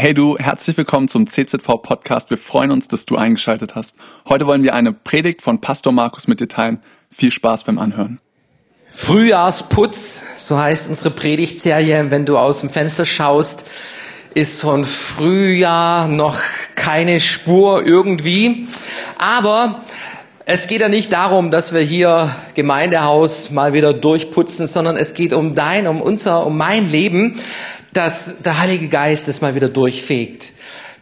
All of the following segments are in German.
Hey du, herzlich willkommen zum CZV Podcast. Wir freuen uns, dass du eingeschaltet hast. Heute wollen wir eine Predigt von Pastor Markus mit dir teilen. Viel Spaß beim Anhören. Frühjahrsputz, so heißt unsere Predigtserie. Wenn du aus dem Fenster schaust, ist von Frühjahr noch keine Spur irgendwie. Aber es geht ja nicht darum, dass wir hier Gemeindehaus mal wieder durchputzen, sondern es geht um dein, um unser, um mein Leben, dass der Heilige Geist es mal wieder durchfegt,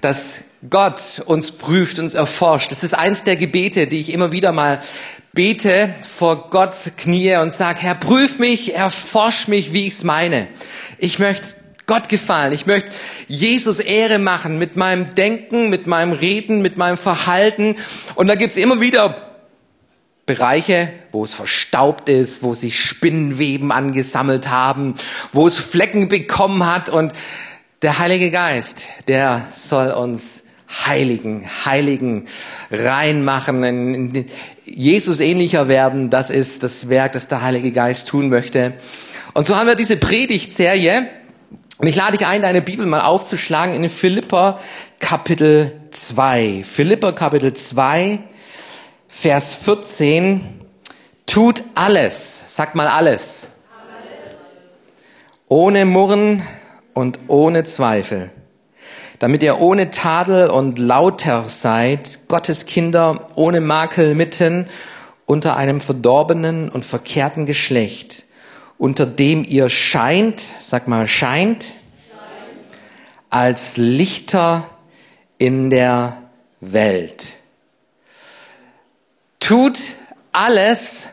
dass Gott uns prüft, uns erforscht. Das ist eins der Gebete, die ich immer wieder mal bete, vor Gott knie und sage, Herr, prüf mich, erforsch mich, wie ich's meine. Ich möchte Gott gefallen. Ich möchte Jesus Ehre machen mit meinem Denken, mit meinem Reden, mit meinem Verhalten. Und da gibt's immer wieder Bereiche, wo es verstaubt ist, wo sich Spinnenweben angesammelt haben, wo es Flecken bekommen hat und der Heilige Geist, der soll uns heiligen, heiligen, reinmachen, Jesus ähnlicher werden. Das ist das Werk, das der Heilige Geist tun möchte. Und so haben wir diese Predigtserie. Und ich lade dich ein, deine Bibel mal aufzuschlagen in Philippa Kapitel 2. Philippa Kapitel 2 Vers 14, tut alles, sagt mal alles, alles. ohne Murren und ohne Zweifel, damit ihr ohne Tadel und lauter seid, Gottes Kinder ohne Makel mitten unter einem verdorbenen und verkehrten Geschlecht, unter dem ihr scheint, sag mal scheint. als Lichter in der Welt tut alles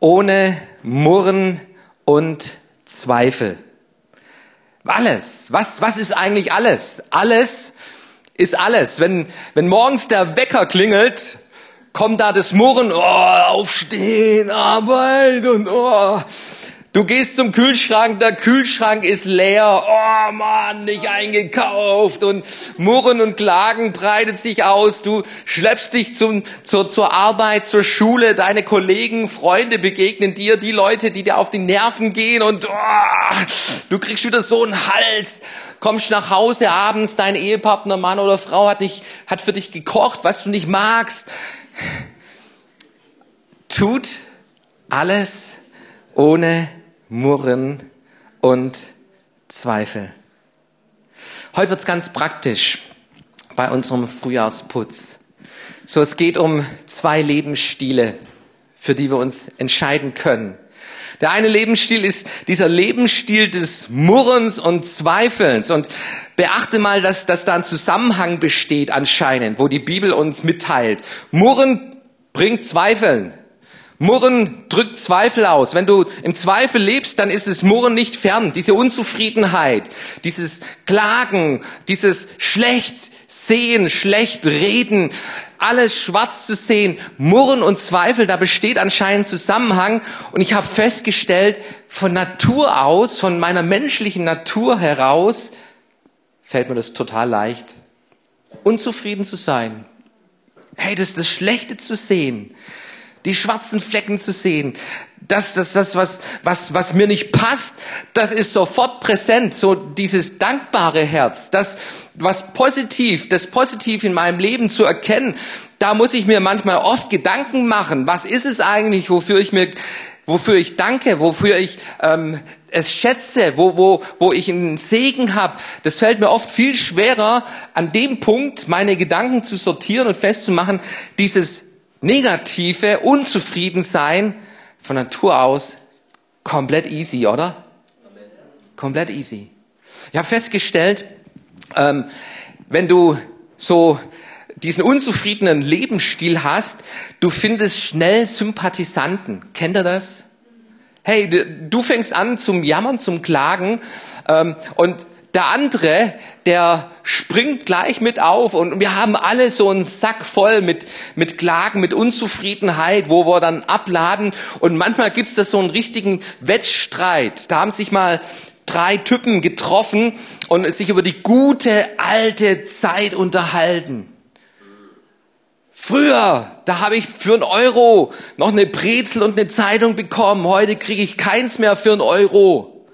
ohne Murren und Zweifel. Alles. Was, was ist eigentlich alles? Alles ist alles. Wenn, wenn morgens der Wecker klingelt, kommt da das Murren, oh, aufstehen, Arbeit und oh, Du gehst zum Kühlschrank, der Kühlschrank ist leer. Oh Mann, nicht eingekauft und Murren und Klagen breitet sich aus. Du schleppst dich zum, zur, zur Arbeit, zur Schule. Deine Kollegen, Freunde begegnen dir, die Leute, die dir auf die Nerven gehen und oh, du kriegst wieder so einen Hals. Kommst nach Hause abends, dein Ehepartner, Mann oder Frau hat dich, hat für dich gekocht, was du nicht magst. Tut alles ohne Murren und Zweifel. Heute wird's ganz praktisch bei unserem Frühjahrsputz. So, es geht um zwei Lebensstile, für die wir uns entscheiden können. Der eine Lebensstil ist dieser Lebensstil des Murrens und Zweifelns. Und beachte mal, dass, dass da ein Zusammenhang besteht anscheinend, wo die Bibel uns mitteilt. Murren bringt Zweifeln. Murren drückt Zweifel aus. Wenn du im Zweifel lebst, dann ist es Murren nicht fern. Diese Unzufriedenheit, dieses Klagen, dieses schlecht sehen, schlecht reden, alles schwarz zu sehen, Murren und Zweifel, da besteht anscheinend Zusammenhang. Und ich habe festgestellt, von Natur aus, von meiner menschlichen Natur heraus, fällt mir das total leicht, unzufrieden zu sein. Hey, das ist das Schlechte zu sehen die schwarzen Flecken zu sehen, das, das, das, was, was, was mir nicht passt, das ist sofort präsent. So dieses dankbare Herz, das, was positiv, das positiv in meinem Leben zu erkennen, da muss ich mir manchmal oft Gedanken machen. Was ist es eigentlich, wofür ich mir, wofür ich danke, wofür ich ähm, es schätze, wo, wo, wo ich einen Segen habe. Das fällt mir oft viel schwerer, an dem Punkt meine Gedanken zu sortieren und festzumachen, dieses negative Unzufriedensein von Natur aus komplett easy, oder? Komplett easy. Ich habe festgestellt, ähm, wenn du so diesen unzufriedenen Lebensstil hast, du findest schnell Sympathisanten. Kennt ihr das? Hey, du fängst an zum Jammern, zum Klagen ähm, und der andere, der springt gleich mit auf und wir haben alle so einen Sack voll mit, mit Klagen, mit Unzufriedenheit, wo wir dann abladen und manchmal gibt's da so einen richtigen Wettstreit. Da haben sich mal drei Typen getroffen und sich über die gute alte Zeit unterhalten. Früher, da habe ich für einen Euro noch eine Brezel und eine Zeitung bekommen. Heute kriege ich keins mehr für einen Euro.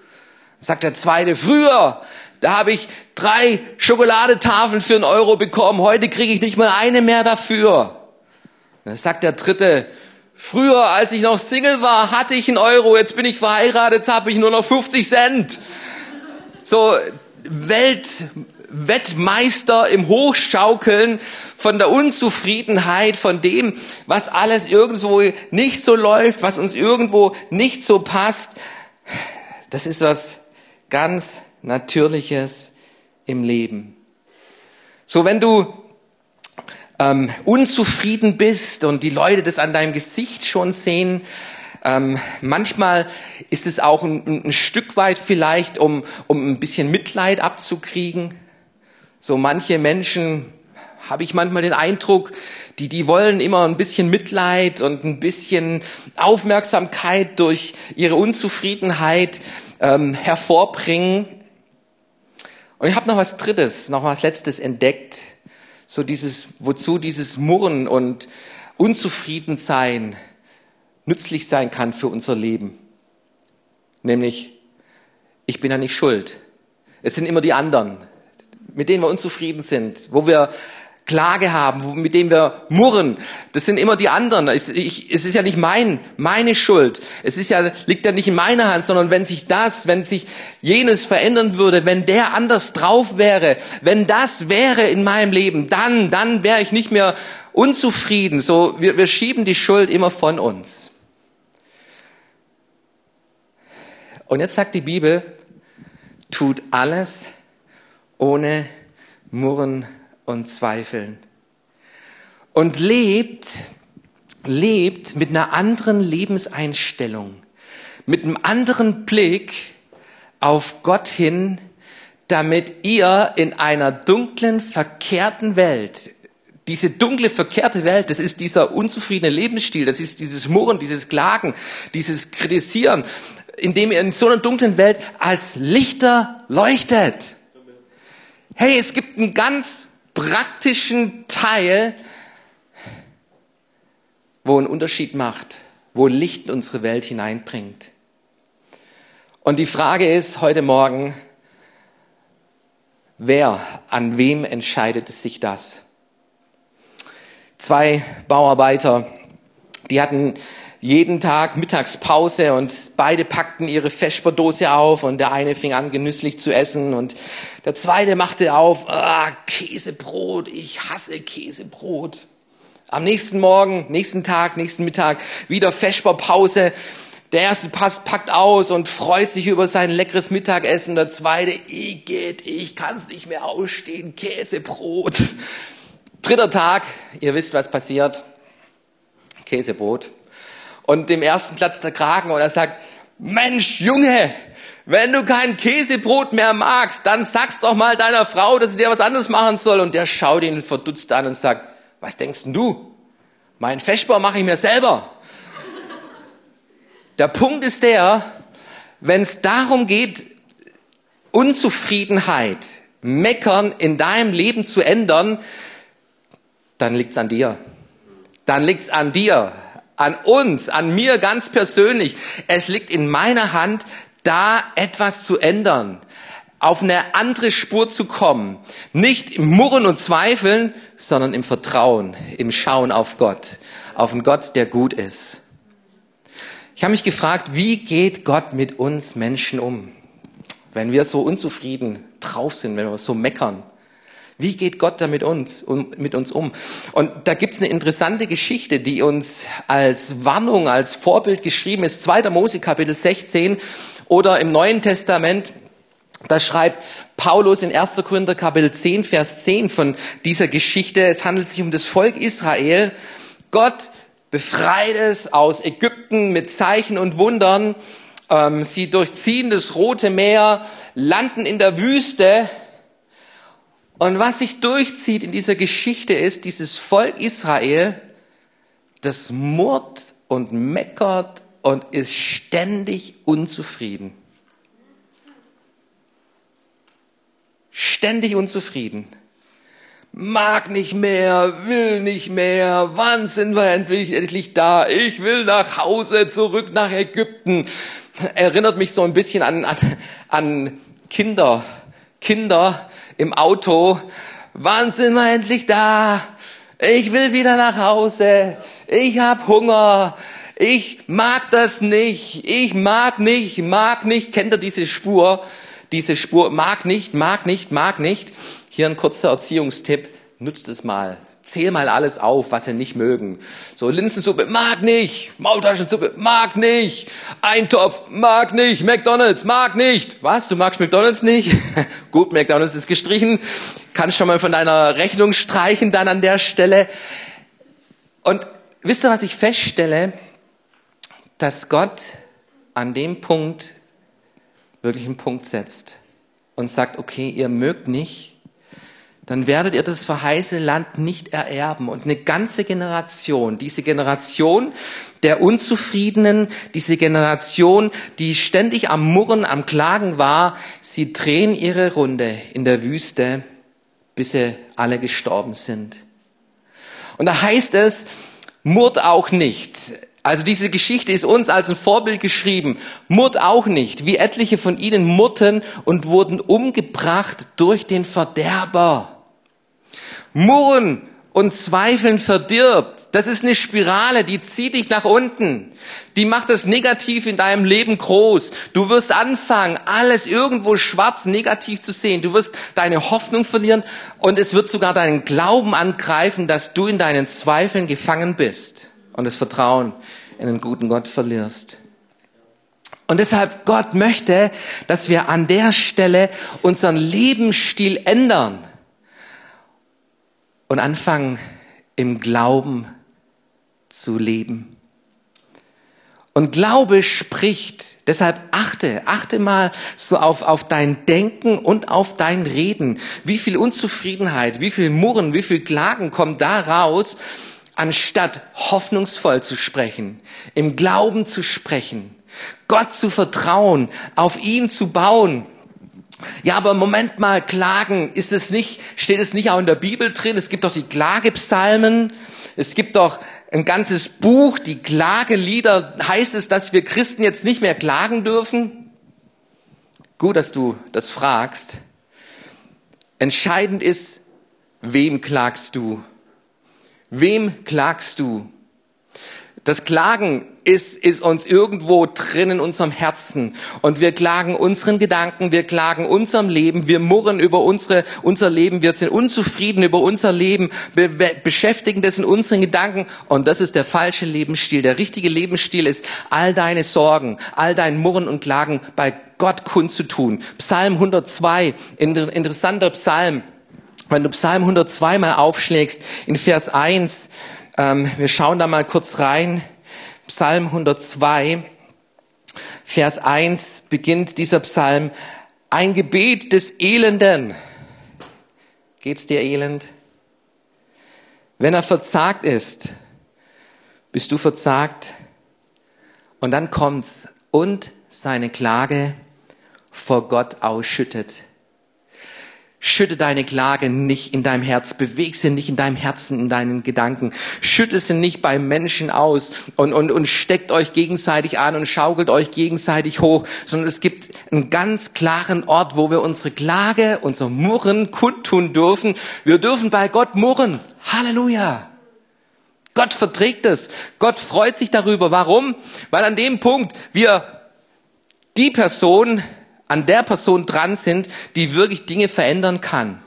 Sagt der zweite, früher, Da habe ich drei Schokoladetafeln für einen Euro bekommen. Heute kriege ich nicht mal eine mehr dafür. Dann sagt der dritte, früher, als ich noch Single war, hatte ich einen Euro. Jetzt bin ich verheiratet, jetzt habe ich nur noch 50 Cent. So Welt, Wettmeister im Hochschaukeln von der Unzufriedenheit, von dem, was alles irgendwo nicht so läuft, was uns irgendwo nicht so passt. Das ist was ganz Natürliches im Leben. So, wenn du ähm, unzufrieden bist und die Leute das an deinem Gesicht schon sehen, ähm, manchmal ist es auch ein, ein Stück weit vielleicht, um, um ein bisschen Mitleid abzukriegen. So manche Menschen habe ich manchmal den Eindruck, die, die wollen immer ein bisschen Mitleid und ein bisschen Aufmerksamkeit durch ihre Unzufriedenheit ähm, hervorbringen. Und ich habe noch was Drittes, noch was Letztes entdeckt. So dieses, wozu dieses Murren und Unzufriedensein nützlich sein kann für unser Leben. Nämlich, ich bin ja nicht schuld. Es sind immer die anderen, mit denen wir unzufrieden sind, wo wir Klage haben, mit denen wir murren. Das sind immer die anderen. Es, ich, es ist ja nicht mein, meine Schuld. Es ist ja, liegt ja nicht in meiner Hand, sondern wenn sich das, wenn sich jenes verändern würde, wenn der anders drauf wäre, wenn das wäre in meinem Leben, dann, dann wäre ich nicht mehr unzufrieden. So, wir, wir schieben die Schuld immer von uns. Und jetzt sagt die Bibel, tut alles ohne Murren und Zweifeln. Und lebt, lebt mit einer anderen Lebenseinstellung, mit einem anderen Blick auf Gott hin, damit ihr in einer dunklen, verkehrten Welt, diese dunkle, verkehrte Welt, das ist dieser unzufriedene Lebensstil, das ist dieses Murren, dieses Klagen, dieses Kritisieren, indem ihr in so einer dunklen Welt als Lichter leuchtet. Hey, es gibt einen ganz praktischen Teil, wo einen Unterschied macht, wo Licht in unsere Welt hineinbringt. Und die Frage ist heute Morgen, wer, an wem entscheidet sich das? Zwei Bauarbeiter, die hatten jeden Tag Mittagspause und beide packten ihre Feschberdose auf und der eine fing an genüsslich zu essen und der zweite machte auf, ah, Käsebrot, ich hasse Käsebrot. Am nächsten Morgen, nächsten Tag, nächsten Mittag wieder Feschberpause. Der erste passt, packt aus und freut sich über sein leckeres Mittagessen. Der zweite, Igitt, ich kann's nicht mehr ausstehen, Käsebrot. Dritter Tag, ihr wisst, was passiert. Käsebrot und dem ersten Platz der Kragen und er sagt, Mensch, Junge, wenn du kein Käsebrot mehr magst, dann sag's doch mal deiner Frau, dass sie dir was anderes machen soll. Und der schaut ihn verdutzt an und sagt, was denkst denn du? Mein Feschbar mache ich mir selber. Der Punkt ist der, wenn es darum geht, Unzufriedenheit, Meckern in deinem Leben zu ändern, dann liegt's an dir. Dann liegt's an dir an uns, an mir ganz persönlich. Es liegt in meiner Hand, da etwas zu ändern, auf eine andere Spur zu kommen. Nicht im Murren und Zweifeln, sondern im Vertrauen, im Schauen auf Gott, auf einen Gott, der gut ist. Ich habe mich gefragt, wie geht Gott mit uns Menschen um, wenn wir so unzufrieden drauf sind, wenn wir so meckern? Wie geht Gott da mit uns, um, mit uns um? Und da gibt's eine interessante Geschichte, die uns als Warnung, als Vorbild geschrieben ist. 2. Mose Kapitel 16 oder im Neuen Testament. Da schreibt Paulus in 1. Korinther Kapitel 10, Vers 10 von dieser Geschichte. Es handelt sich um das Volk Israel. Gott befreit es aus Ägypten mit Zeichen und Wundern. Ähm, sie durchziehen das Rote Meer, landen in der Wüste und was sich durchzieht in dieser Geschichte ist, dieses Volk Israel, das murrt und meckert und ist ständig unzufrieden. Ständig unzufrieden. Mag nicht mehr, will nicht mehr, wann sind wir endlich, endlich da? Ich will nach Hause, zurück nach Ägypten. Erinnert mich so ein bisschen an, an, an Kinder, Kinder im Auto, wann sind wir endlich da? Ich will wieder nach Hause. Ich hab Hunger. Ich mag das nicht. Ich mag nicht, mag nicht. Kennt ihr diese Spur? Diese Spur mag nicht, mag nicht, mag nicht. Hier ein kurzer Erziehungstipp. Nutzt es mal. Zähl mal alles auf, was sie nicht mögen. So Linsensuppe, mag nicht. Maultaschensuppe, mag nicht. Eintopf, mag nicht. McDonald's, mag nicht. Was? Du magst McDonald's nicht? Gut, McDonald's ist gestrichen. Kannst schon mal von deiner Rechnung streichen dann an der Stelle. Und wisst ihr, was ich feststelle? Dass Gott an dem Punkt wirklich einen Punkt setzt und sagt, okay, ihr mögt nicht, dann werdet ihr das verheißene Land nicht ererben. Und eine ganze Generation, diese Generation der Unzufriedenen, diese Generation, die ständig am Murren, am Klagen war, sie drehen ihre Runde in der Wüste, bis sie alle gestorben sind. Und da heißt es, murrt auch nicht. Also diese Geschichte ist uns als ein Vorbild geschrieben. Murrt auch nicht, wie etliche von ihnen murrten und wurden umgebracht durch den Verderber. Murren und Zweifeln verdirbt. Das ist eine Spirale, die zieht dich nach unten. Die macht das Negativ in deinem Leben groß. Du wirst anfangen, alles irgendwo schwarz negativ zu sehen. Du wirst deine Hoffnung verlieren und es wird sogar deinen Glauben angreifen, dass du in deinen Zweifeln gefangen bist und das Vertrauen in den guten Gott verlierst. Und deshalb Gott möchte, dass wir an der Stelle unseren Lebensstil ändern und anfangen, im Glauben zu leben. Und Glaube spricht. Deshalb achte, achte mal so auf, auf dein Denken und auf dein Reden. Wie viel Unzufriedenheit, wie viel Murren, wie viel Klagen kommt da raus, anstatt hoffnungsvoll zu sprechen, im Glauben zu sprechen, Gott zu vertrauen, auf ihn zu bauen ja, aber Moment mal, Klagen, ist es nicht, steht es nicht auch in der Bibel drin? Es gibt doch die Klagepsalmen. Es gibt doch ein ganzes Buch, die Klagelieder. Heißt es, dass wir Christen jetzt nicht mehr klagen dürfen? Gut, dass du das fragst. Entscheidend ist, wem klagst du? Wem klagst du? Das Klagen ist, ist uns irgendwo drin in unserem Herzen. Und wir klagen unseren Gedanken, wir klagen unserem Leben, wir murren über unsere, unser Leben, wir sind unzufrieden über unser Leben, be beschäftigen das in unseren Gedanken. Und das ist der falsche Lebensstil. Der richtige Lebensstil ist, all deine Sorgen, all dein Murren und Klagen bei Gott kundzutun. Psalm 102, interessanter Psalm. Wenn du Psalm 102 mal aufschlägst, in Vers 1, ähm, wir schauen da mal kurz rein. Psalm 102, Vers 1 beginnt dieser Psalm. Ein Gebet des Elenden. Geht's dir elend? Wenn er verzagt ist, bist du verzagt. Und dann kommt's und seine Klage vor Gott ausschüttet. Schütte deine Klage nicht in deinem Herz, beweg sie nicht in deinem Herzen, in deinen Gedanken. Schütte sie nicht beim Menschen aus und, und, und steckt euch gegenseitig an und schaukelt euch gegenseitig hoch, sondern es gibt einen ganz klaren Ort, wo wir unsere Klage, unser Murren kundtun dürfen. Wir dürfen bei Gott murren. Halleluja. Gott verträgt es. Gott freut sich darüber. Warum? Weil an dem Punkt wir die Person an der Person dran sind, die wirklich Dinge verändern kann.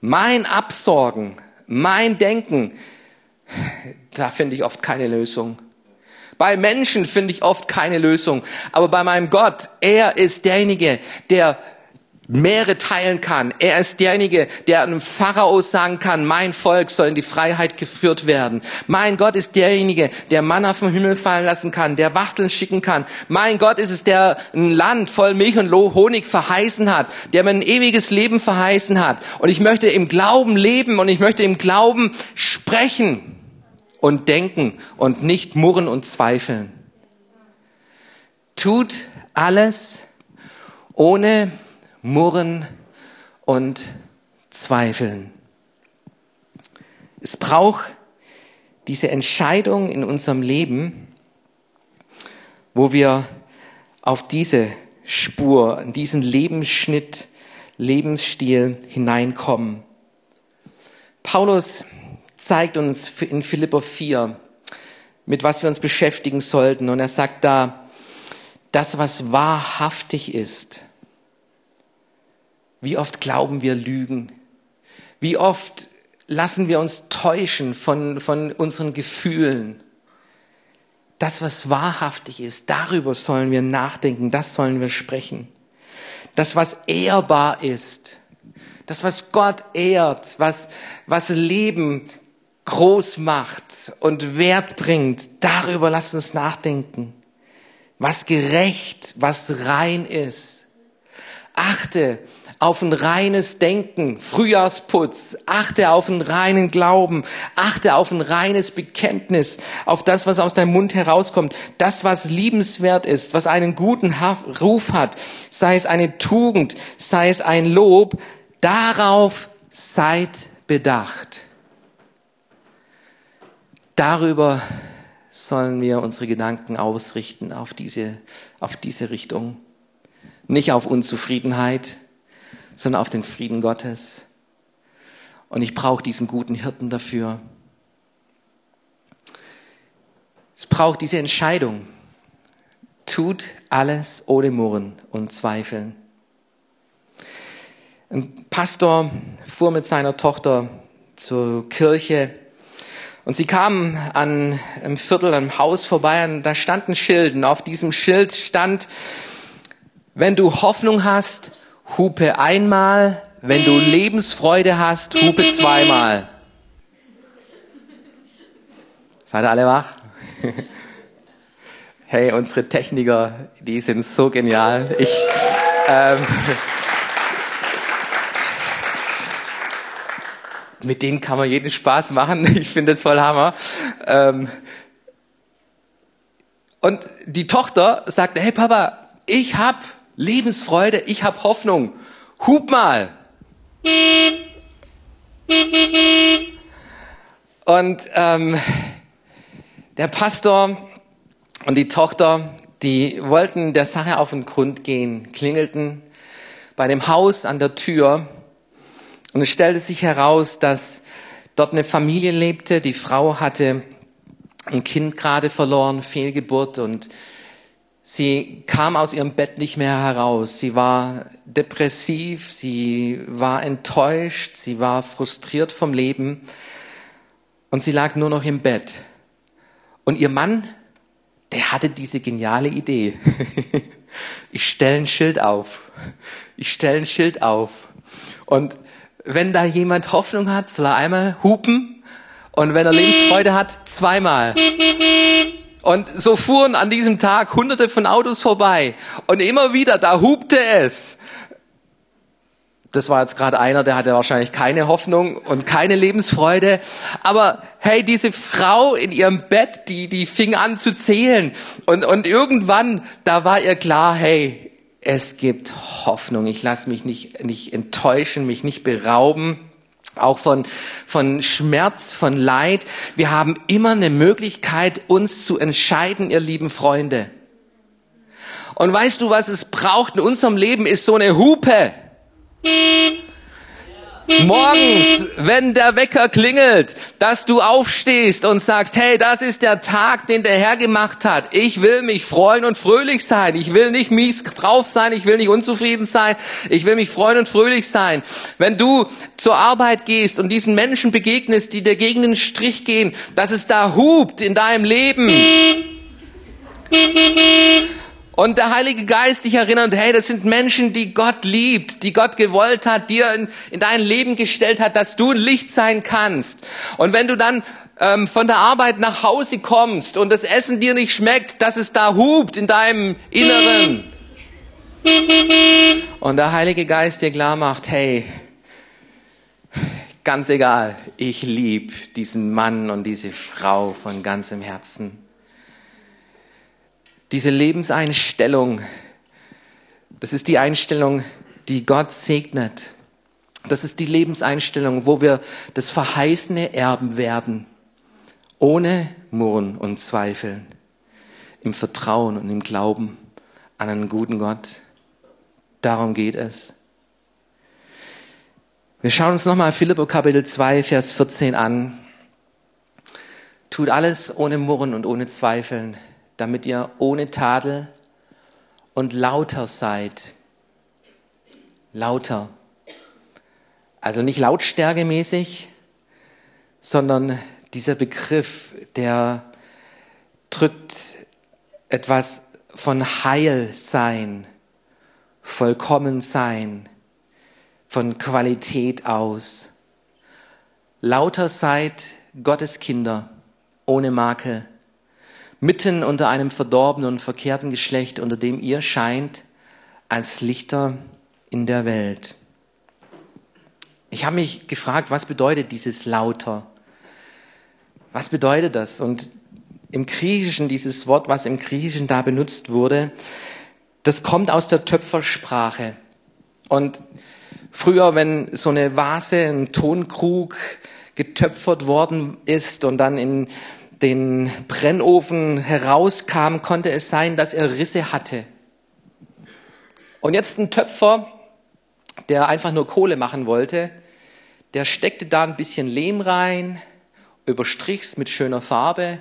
Mein Absorgen, mein Denken, da finde ich oft keine Lösung. Bei Menschen finde ich oft keine Lösung. Aber bei meinem Gott, er ist derjenige, der Meere teilen kann. Er ist derjenige, der einem Pharao sagen kann, mein Volk soll in die Freiheit geführt werden. Mein Gott ist derjenige, der Manna vom Himmel fallen lassen kann, der Wachteln schicken kann. Mein Gott ist es, der ein Land voll Milch und Honig verheißen hat, der mir ein ewiges Leben verheißen hat. Und ich möchte im Glauben leben und ich möchte im Glauben sprechen und denken und nicht murren und zweifeln. Tut alles ohne Murren und Zweifeln. Es braucht diese Entscheidung in unserem Leben, wo wir auf diese Spur, diesen Lebensschnitt Lebensstil hineinkommen. Paulus zeigt uns in Philipper 4, mit was wir uns beschäftigen sollten. Und er sagt da, das, was wahrhaftig ist. Wie oft glauben wir Lügen? Wie oft lassen wir uns täuschen von, von unseren Gefühlen? Das, was wahrhaftig ist, darüber sollen wir nachdenken, das sollen wir sprechen. Das, was ehrbar ist, das, was Gott ehrt, was, was Leben groß macht und Wert bringt, darüber lasst uns nachdenken. Was gerecht, was rein ist. Achte auf ein reines Denken, Frühjahrsputz, achte auf einen reinen Glauben, achte auf ein reines Bekenntnis, auf das, was aus deinem Mund herauskommt, das, was liebenswert ist, was einen guten Ruf hat, sei es eine Tugend, sei es ein Lob, darauf seid bedacht. Darüber sollen wir unsere Gedanken ausrichten auf diese, auf diese Richtung. Nicht auf Unzufriedenheit, sondern auf den Frieden Gottes. Und ich brauche diesen guten Hirten dafür. Es braucht diese Entscheidung. Tut alles ohne Murren und Zweifeln. Ein Pastor fuhr mit seiner Tochter zur Kirche und sie kamen an einem Viertel, einem Haus vorbei und da stand ein Schild und auf diesem Schild stand, wenn du Hoffnung hast, hupe einmal, wenn du Lebensfreude hast, hupe zweimal. Seid ihr alle wach? Hey, unsere Techniker, die sind so genial. Ich, ähm, mit denen kann man jeden Spaß machen. Ich finde es voll Hammer. Ähm, und die Tochter sagte, hey Papa, ich hab Lebensfreude, ich habe Hoffnung. Hub mal. Und ähm, der Pastor und die Tochter, die wollten der Sache auf den Grund gehen, klingelten bei dem Haus an der Tür und es stellte sich heraus, dass dort eine Familie lebte. Die Frau hatte ein Kind gerade verloren, Fehlgeburt und Sie kam aus ihrem Bett nicht mehr heraus. Sie war depressiv, sie war enttäuscht, sie war frustriert vom Leben und sie lag nur noch im Bett. Und ihr Mann, der hatte diese geniale Idee. ich stelle ein Schild auf. Ich stelle ein Schild auf. Und wenn da jemand Hoffnung hat, soll er einmal hupen. Und wenn er Lebensfreude hat, zweimal. Und so fuhren an diesem Tag hunderte von Autos vorbei. Und immer wieder, da hupte es. Das war jetzt gerade einer, der hatte wahrscheinlich keine Hoffnung und keine Lebensfreude. Aber hey, diese Frau in ihrem Bett, die, die fing an zu zählen. Und, und irgendwann, da war ihr klar, hey, es gibt Hoffnung. Ich lasse mich nicht, nicht enttäuschen, mich nicht berauben auch von, von Schmerz, von Leid. Wir haben immer eine Möglichkeit, uns zu entscheiden, ihr lieben Freunde. Und weißt du, was es braucht in unserem Leben, ist so eine Hupe. Morgens, wenn der Wecker klingelt, dass du aufstehst und sagst, hey, das ist der Tag, den der Herr gemacht hat. Ich will mich freuen und fröhlich sein. Ich will nicht mies drauf sein. Ich will nicht unzufrieden sein. Ich will mich freuen und fröhlich sein. Wenn du zur Arbeit gehst und diesen Menschen begegnest, die dir gegen den Strich gehen, dass es da hupt in deinem Leben und der Heilige Geist dich erinnert, hey, das sind Menschen, die Gott liebt, die Gott gewollt hat, dir in, in dein Leben gestellt hat, dass du Licht sein kannst. Und wenn du dann ähm, von der Arbeit nach Hause kommst und das Essen dir nicht schmeckt, dass es da hupt in deinem Inneren. Und der Heilige Geist dir klar macht, hey, ganz egal, ich lieb diesen Mann und diese Frau von ganzem Herzen. Diese Lebenseinstellung, das ist die Einstellung, die Gott segnet. Das ist die Lebenseinstellung, wo wir das Verheißene erben werden, ohne Murren und Zweifeln, im Vertrauen und im Glauben an einen guten Gott. Darum geht es. Wir schauen uns nochmal Philippo Kapitel 2, Vers 14 an. Tut alles ohne Murren und ohne Zweifeln, damit ihr ohne Tadel und lauter seid. Lauter. Also nicht lautstärkemäßig, sondern dieser Begriff, der drückt etwas von Heil sein, vollkommen sein, von Qualität aus. Lauter seid Gottes Kinder, ohne Makel, mitten unter einem verdorbenen und verkehrten Geschlecht, unter dem ihr scheint als Lichter in der Welt. Ich habe mich gefragt, was bedeutet dieses lauter? Was bedeutet das? Und im Griechischen, dieses Wort, was im Griechischen da benutzt wurde, das kommt aus der Töpfersprache. Und früher, wenn so eine Vase, ein Tonkrug getöpfert worden ist und dann in den Brennofen herauskam, konnte es sein, dass er Risse hatte. Und jetzt ein Töpfer, der einfach nur Kohle machen wollte, der steckte da ein bisschen Lehm rein, überstrich's mit schöner Farbe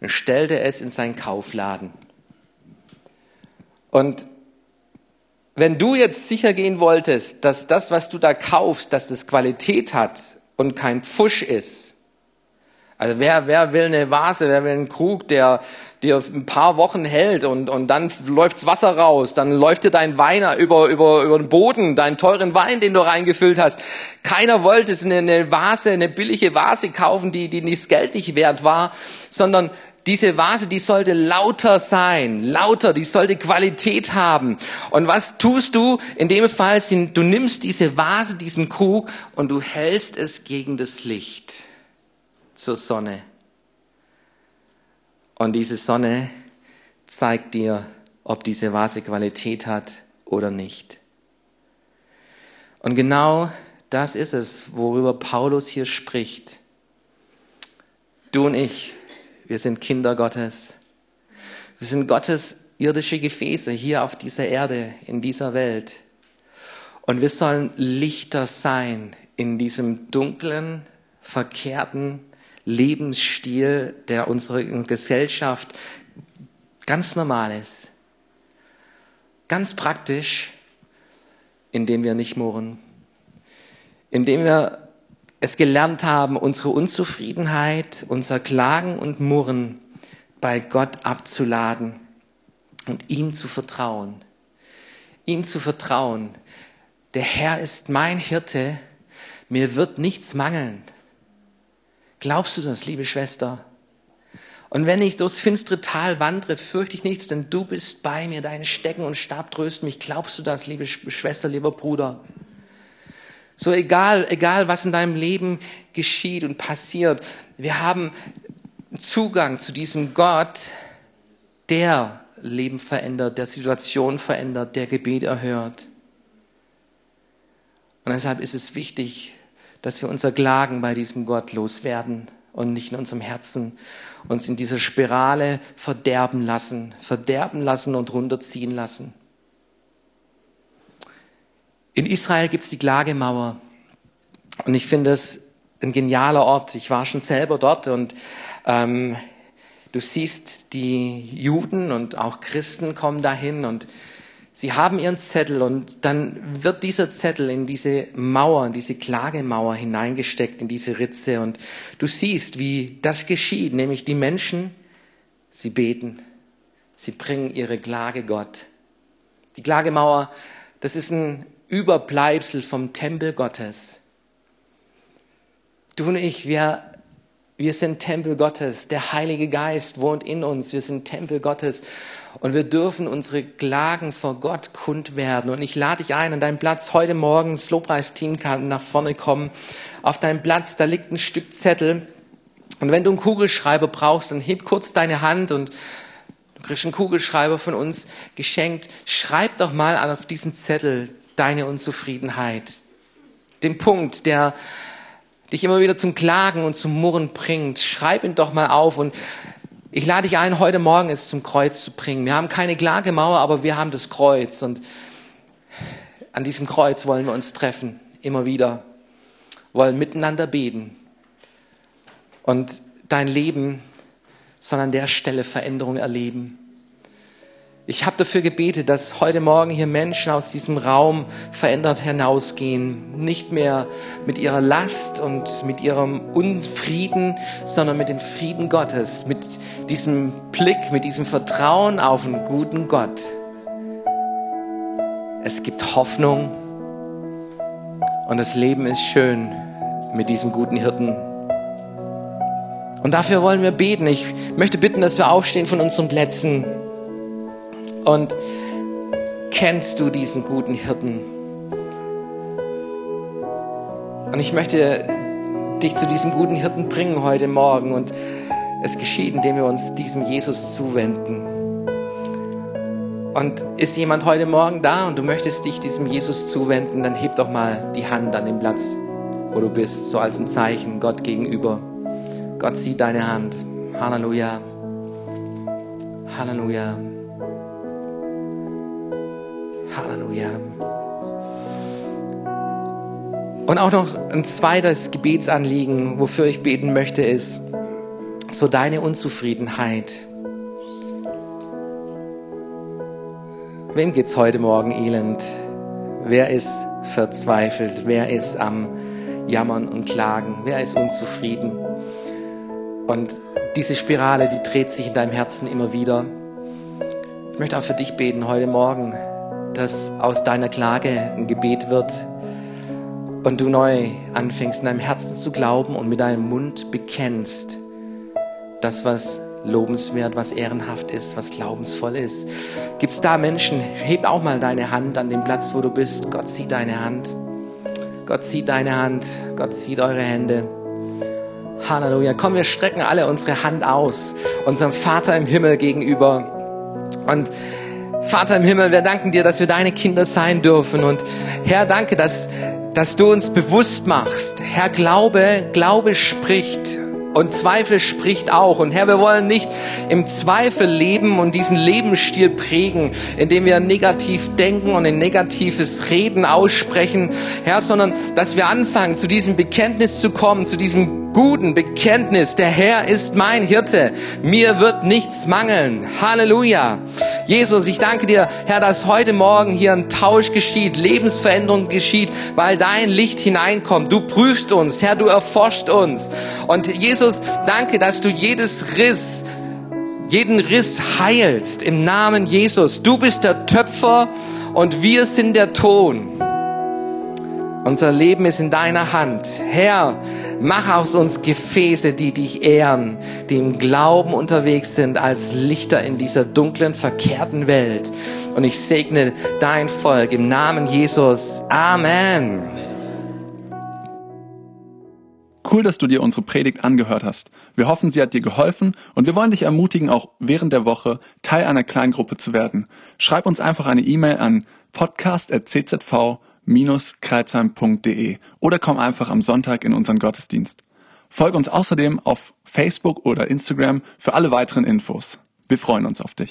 und stellte es in seinen Kaufladen. Und wenn du jetzt sicher gehen wolltest, dass das, was du da kaufst, dass das Qualität hat und kein Pfusch ist, also wer, wer will eine Vase, wer will einen Krug, der dir ein paar Wochen hält und, und dann läuft's Wasser raus, dann läuft dir dein Wein über, über, über den Boden, deinen teuren Wein, den du reingefüllt hast. Keiner wollte eine, eine Vase, eine billige Vase kaufen, die, die nicht Geld nicht wert war, sondern diese Vase, die sollte lauter sein, lauter, die sollte Qualität haben. Und was tust du? In dem Fall, du nimmst diese Vase, diesen Krug und du hältst es gegen das Licht zur Sonne. Und diese Sonne zeigt dir, ob diese Vase Qualität hat oder nicht. Und genau das ist es, worüber Paulus hier spricht. Du und ich, wir sind Kinder Gottes. Wir sind Gottes irdische Gefäße hier auf dieser Erde, in dieser Welt. Und wir sollen Lichter sein in diesem dunklen, verkehrten, Lebensstil, der unsere Gesellschaft ganz normal ist. Ganz praktisch, indem wir nicht murren, indem wir es gelernt haben, unsere Unzufriedenheit, unser Klagen und Murren bei Gott abzuladen und ihm zu vertrauen. Ihm zu vertrauen. Der Herr ist mein Hirte, mir wird nichts mangeln. Glaubst du das, liebe Schwester? Und wenn ich durchs finstere Tal wandre, fürchte ich nichts, denn du bist bei mir, deine Stecken und Stab trösten mich. Glaubst du das, liebe Schwester, lieber Bruder? So egal, egal was in deinem Leben geschieht und passiert, wir haben Zugang zu diesem Gott, der Leben verändert, der Situation verändert, der Gebet erhört. Und deshalb ist es wichtig, dass wir unser Klagen bei diesem Gott loswerden und nicht in unserem Herzen uns in dieser Spirale verderben lassen, verderben lassen und runterziehen lassen. In Israel gibt es die Klagemauer und ich finde es ein genialer Ort. Ich war schon selber dort und ähm, du siehst die Juden und auch Christen kommen dahin und Sie haben ihren Zettel und dann wird dieser Zettel in diese Mauer, in diese Klagemauer hineingesteckt, in diese Ritze und du siehst, wie das geschieht, nämlich die Menschen, sie beten, sie bringen ihre Klage Gott. Die Klagemauer, das ist ein Überbleibsel vom Tempel Gottes. Du und ich, wir wir sind Tempel Gottes. Der Heilige Geist wohnt in uns. Wir sind Tempel Gottes. Und wir dürfen unsere Klagen vor Gott kund werden. Und ich lade dich ein an deinen Platz. Heute Morgen, das Lobpreisteam kann nach vorne kommen. Auf deinem Platz, da liegt ein Stück Zettel. Und wenn du einen Kugelschreiber brauchst, dann heb kurz deine Hand und du kriegst einen Kugelschreiber von uns geschenkt. Schreib doch mal auf diesen Zettel deine Unzufriedenheit. Den Punkt, der dich immer wieder zum Klagen und zum Murren bringt. Schreib ihn doch mal auf und ich lade dich ein, heute Morgen es zum Kreuz zu bringen. Wir haben keine Klagemauer, aber wir haben das Kreuz und an diesem Kreuz wollen wir uns treffen, immer wieder. wollen miteinander beten. Und dein Leben soll an der Stelle Veränderung erleben. Ich habe dafür gebetet, dass heute Morgen hier Menschen aus diesem Raum verändert hinausgehen. Nicht mehr mit ihrer Last und mit ihrem Unfrieden, sondern mit dem Frieden Gottes, mit diesem Blick, mit diesem Vertrauen auf einen guten Gott. Es gibt Hoffnung und das Leben ist schön mit diesem guten Hirten. Und dafür wollen wir beten. Ich möchte bitten, dass wir aufstehen von unseren Plätzen. Und kennst du diesen guten Hirten? Und ich möchte dich zu diesem guten Hirten bringen heute Morgen. Und es geschieht, indem wir uns diesem Jesus zuwenden. Und ist jemand heute Morgen da und du möchtest dich diesem Jesus zuwenden, dann heb doch mal die Hand an den Platz, wo du bist, so als ein Zeichen Gott gegenüber. Gott sieht deine Hand. Halleluja. Halleluja. Halleluja. Und auch noch ein zweites Gebetsanliegen, wofür ich beten möchte, ist so deine Unzufriedenheit. Wem geht's heute Morgen elend? Wer ist verzweifelt? Wer ist am Jammern und Klagen? Wer ist unzufrieden? Und diese Spirale, die dreht sich in deinem Herzen immer wieder. Ich möchte auch für dich beten heute Morgen, dass aus deiner Klage ein Gebet wird und du neu anfängst, in deinem Herzen zu glauben und mit deinem Mund bekennst, das, was lobenswert, was ehrenhaft ist, was glaubensvoll ist. Gibt es da Menschen? Heb auch mal deine Hand an den Platz, wo du bist. Gott sieht deine Hand. Gott sieht deine Hand. Gott sieht eure Hände. Halleluja. Komm, wir strecken alle unsere Hand aus, unserem Vater im Himmel gegenüber. Und Vater im Himmel, wir danken dir, dass wir deine Kinder sein dürfen. Und Herr, danke, dass, dass du uns bewusst machst. Herr, Glaube, Glaube spricht. Und Zweifel spricht auch. Und Herr, wir wollen nicht im Zweifel leben und diesen Lebensstil prägen, indem wir negativ denken und ein negatives Reden aussprechen, Herr, sondern dass wir anfangen, zu diesem Bekenntnis zu kommen, zu diesem guten Bekenntnis. Der Herr ist mein Hirte. Mir wird nichts mangeln. Halleluja. Jesus, ich danke dir, Herr, dass heute Morgen hier ein Tausch geschieht, Lebensveränderung geschieht, weil dein Licht hineinkommt. Du prüfst uns, Herr, du erforscht uns. Und Jesus, danke, dass du jedes Riss, jeden Riss heilst im Namen Jesus. Du bist der Töpfer und wir sind der Ton. Unser Leben ist in deiner Hand. Herr, mach aus uns Gefäße, die dich ehren, die im Glauben unterwegs sind als Lichter in dieser dunklen, verkehrten Welt. Und ich segne dein Volk im Namen Jesus. Amen. Cool, dass du dir unsere Predigt angehört hast. Wir hoffen, sie hat dir geholfen und wir wollen dich ermutigen, auch während der Woche Teil einer Kleingruppe zu werden. Schreib uns einfach eine E-Mail an podcast.czv kreuzheim.de oder komm einfach am Sonntag in unseren Gottesdienst. Folge uns außerdem auf Facebook oder Instagram für alle weiteren Infos. Wir freuen uns auf dich.